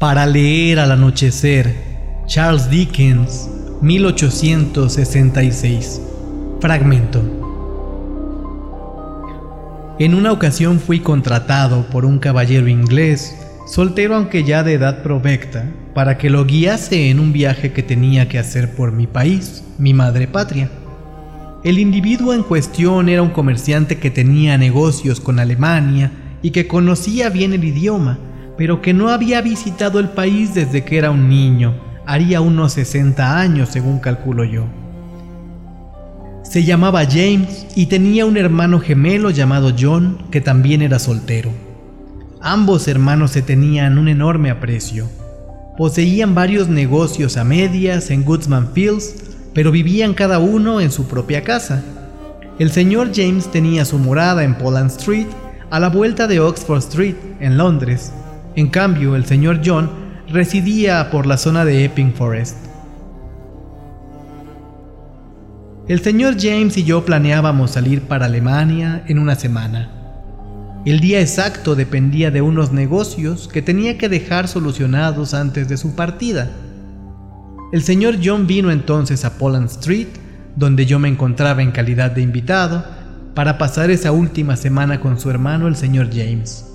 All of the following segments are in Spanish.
Para leer al anochecer, Charles Dickens, 1866. Fragmento. En una ocasión fui contratado por un caballero inglés, soltero aunque ya de edad provecta, para que lo guiase en un viaje que tenía que hacer por mi país, mi madre patria. El individuo en cuestión era un comerciante que tenía negocios con Alemania y que conocía bien el idioma, pero que no había visitado el país desde que era un niño, haría unos 60 años según calculo yo. Se llamaba James y tenía un hermano gemelo llamado John que también era soltero. Ambos hermanos se tenían un enorme aprecio. Poseían varios negocios a medias en Goodsman Fields pero vivían cada uno en su propia casa. El señor James tenía su morada en Poland Street, a la vuelta de Oxford Street, en Londres. En cambio, el señor John residía por la zona de Epping Forest. El señor James y yo planeábamos salir para Alemania en una semana. El día exacto dependía de unos negocios que tenía que dejar solucionados antes de su partida. El señor John vino entonces a Poland Street, donde yo me encontraba en calidad de invitado, para pasar esa última semana con su hermano el señor James.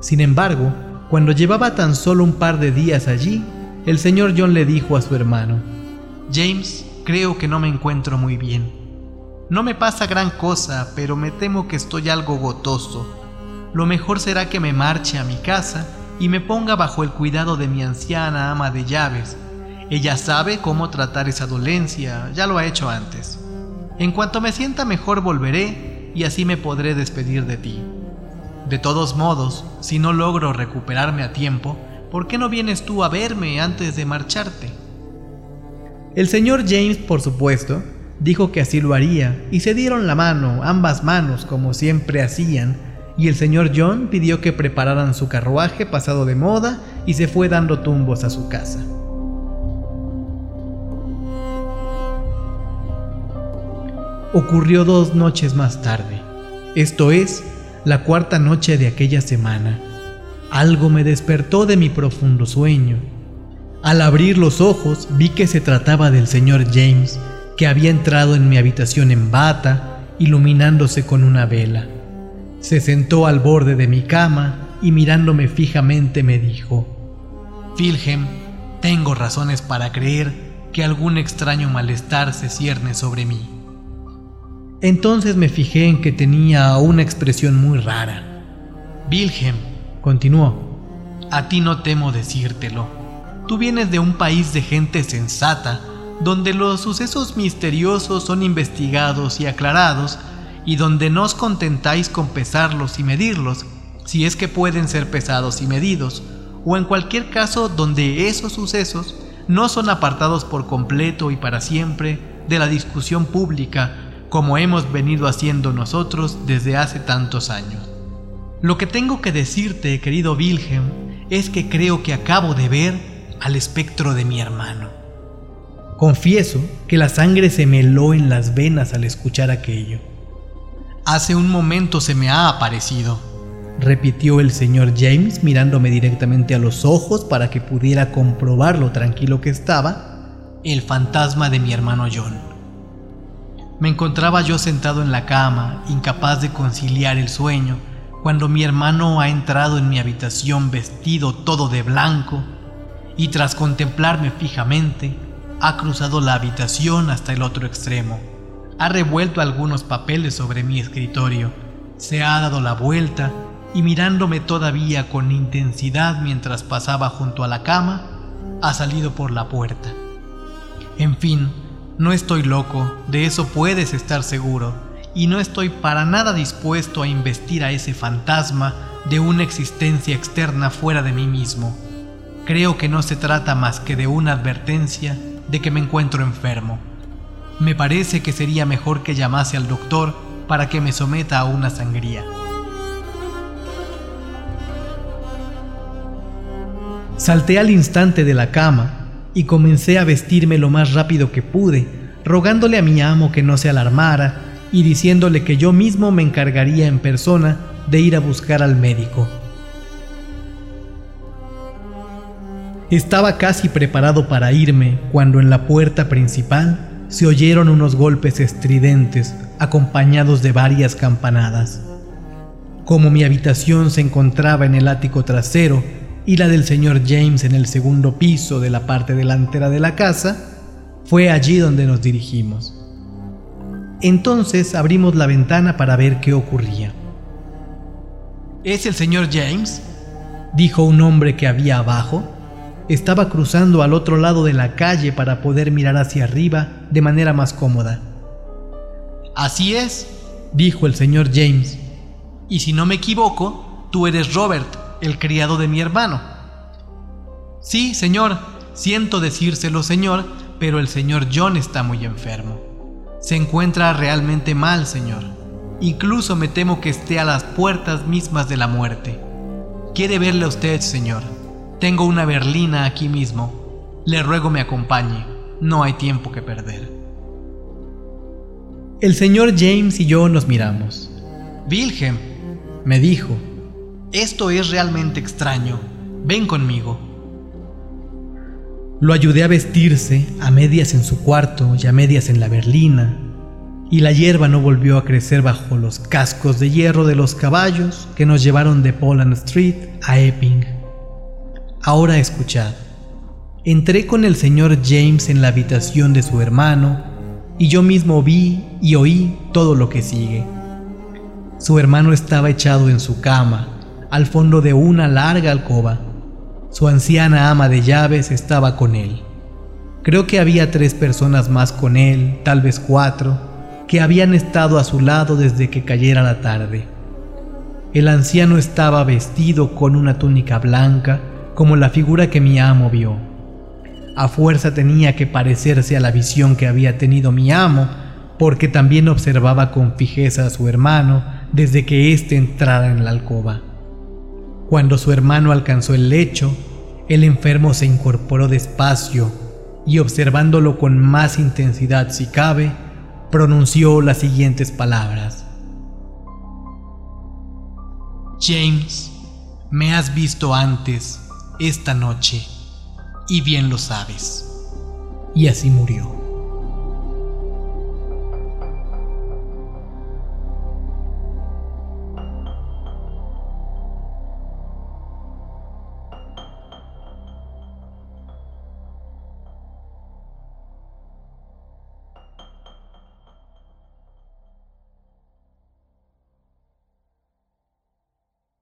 Sin embargo, cuando llevaba tan solo un par de días allí, el señor John le dijo a su hermano, James, creo que no me encuentro muy bien. No me pasa gran cosa, pero me temo que estoy algo gotoso. Lo mejor será que me marche a mi casa y me ponga bajo el cuidado de mi anciana ama de llaves, ella sabe cómo tratar esa dolencia, ya lo ha hecho antes. En cuanto me sienta mejor volveré y así me podré despedir de ti. De todos modos, si no logro recuperarme a tiempo, ¿por qué no vienes tú a verme antes de marcharte? El señor James, por supuesto, dijo que así lo haría, y se dieron la mano, ambas manos, como siempre hacían, y el señor John pidió que prepararan su carruaje pasado de moda y se fue dando tumbos a su casa. ocurrió dos noches más tarde, esto es, la cuarta noche de aquella semana. Algo me despertó de mi profundo sueño. Al abrir los ojos vi que se trataba del señor James, que había entrado en mi habitación en bata, iluminándose con una vela. Se sentó al borde de mi cama y mirándome fijamente me dijo, Wilhelm, tengo razones para creer que algún extraño malestar se cierne sobre mí. Entonces me fijé en que tenía una expresión muy rara. Wilhelm, continuó, a ti no temo decírtelo. Tú vienes de un país de gente sensata, donde los sucesos misteriosos son investigados y aclarados, y donde no os contentáis con pesarlos y medirlos, si es que pueden ser pesados y medidos, o en cualquier caso donde esos sucesos no son apartados por completo y para siempre de la discusión pública como hemos venido haciendo nosotros desde hace tantos años. Lo que tengo que decirte, querido Wilhelm, es que creo que acabo de ver al espectro de mi hermano. Confieso que la sangre se me heló en las venas al escuchar aquello. Hace un momento se me ha aparecido, repitió el señor James mirándome directamente a los ojos para que pudiera comprobar lo tranquilo que estaba, el fantasma de mi hermano John. Me encontraba yo sentado en la cama, incapaz de conciliar el sueño, cuando mi hermano ha entrado en mi habitación vestido todo de blanco y tras contemplarme fijamente, ha cruzado la habitación hasta el otro extremo, ha revuelto algunos papeles sobre mi escritorio, se ha dado la vuelta y mirándome todavía con intensidad mientras pasaba junto a la cama, ha salido por la puerta. En fin, no estoy loco, de eso puedes estar seguro, y no estoy para nada dispuesto a investir a ese fantasma de una existencia externa fuera de mí mismo. Creo que no se trata más que de una advertencia de que me encuentro enfermo. Me parece que sería mejor que llamase al doctor para que me someta a una sangría. Salté al instante de la cama y comencé a vestirme lo más rápido que pude, rogándole a mi amo que no se alarmara y diciéndole que yo mismo me encargaría en persona de ir a buscar al médico. Estaba casi preparado para irme cuando en la puerta principal se oyeron unos golpes estridentes acompañados de varias campanadas. Como mi habitación se encontraba en el ático trasero y la del señor James en el segundo piso de la parte delantera de la casa, fue allí donde nos dirigimos. Entonces abrimos la ventana para ver qué ocurría. ¿Es el señor James? dijo un hombre que había abajo. Estaba cruzando al otro lado de la calle para poder mirar hacia arriba de manera más cómoda. Así es, dijo el señor James. Y si no me equivoco, tú eres Robert, el criado de mi hermano. Sí, señor, siento decírselo, señor, pero el señor John está muy enfermo. Se encuentra realmente mal, señor. Incluso me temo que esté a las puertas mismas de la muerte. Quiere verle a usted, señor. Tengo una berlina aquí mismo. Le ruego me acompañe. No hay tiempo que perder. El señor James y yo nos miramos. Wilhelm, me dijo, esto es realmente extraño. Ven conmigo. Lo ayudé a vestirse, a medias en su cuarto y a medias en la berlina, y la hierba no volvió a crecer bajo los cascos de hierro de los caballos que nos llevaron de Poland Street a Epping. Ahora escuchad. Entré con el señor James en la habitación de su hermano y yo mismo vi y oí todo lo que sigue. Su hermano estaba echado en su cama, al fondo de una larga alcoba. Su anciana ama de llaves estaba con él. Creo que había tres personas más con él, tal vez cuatro, que habían estado a su lado desde que cayera la tarde. El anciano estaba vestido con una túnica blanca, como la figura que mi amo vio. A fuerza tenía que parecerse a la visión que había tenido mi amo, porque también observaba con fijeza a su hermano desde que éste entrara en la alcoba. Cuando su hermano alcanzó el lecho, el enfermo se incorporó despacio y observándolo con más intensidad si cabe, pronunció las siguientes palabras. James, me has visto antes, esta noche, y bien lo sabes. Y así murió.